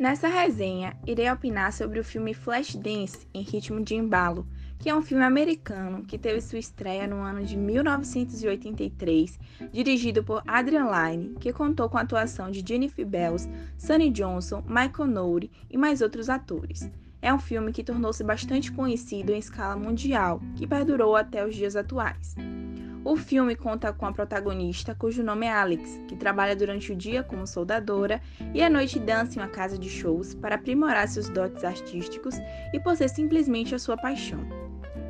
Nessa resenha, irei opinar sobre o filme Flashdance em Ritmo de Embalo, que é um filme americano que teve sua estreia no ano de 1983, dirigido por Adrian Lyne, que contou com a atuação de Jennifer Bells, Sonny Johnson, Michael Nouri e mais outros atores. É um filme que tornou-se bastante conhecido em escala mundial, que perdurou até os dias atuais. O filme conta com a protagonista, cujo nome é Alex, que trabalha durante o dia como soldadora e à noite dança em uma casa de shows para aprimorar seus dotes artísticos e por ser simplesmente a sua paixão.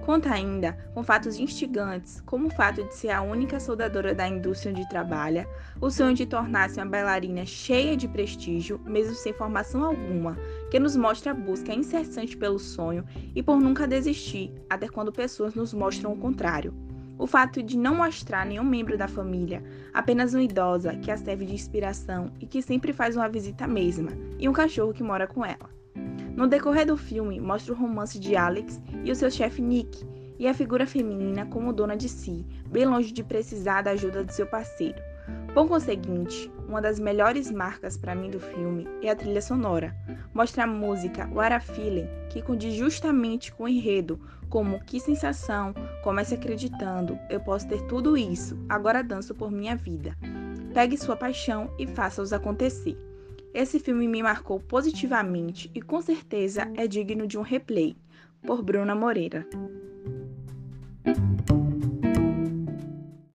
Conta ainda com fatos instigantes, como o fato de ser a única soldadora da indústria onde trabalha, o sonho de tornar-se uma bailarina cheia de prestígio, mesmo sem formação alguma, que nos mostra a busca incessante pelo sonho e por nunca desistir, até quando pessoas nos mostram o contrário. O fato de não mostrar nenhum membro da família, apenas uma idosa que a serve de inspiração e que sempre faz uma visita mesma, e um cachorro que mora com ela. No decorrer do filme, mostra o romance de Alex e o seu chefe Nick, e a figura feminina como dona de si, bem longe de precisar da ajuda de seu parceiro. Por conseguinte, uma das melhores marcas para mim do filme é a trilha sonora. Mostra a música What a Feeling, que condiz justamente com o enredo, como que sensação, comece acreditando, eu posso ter tudo isso, agora danço por minha vida. Pegue sua paixão e faça-os acontecer. Esse filme me marcou positivamente e com certeza é digno de um replay. Por Bruna Moreira.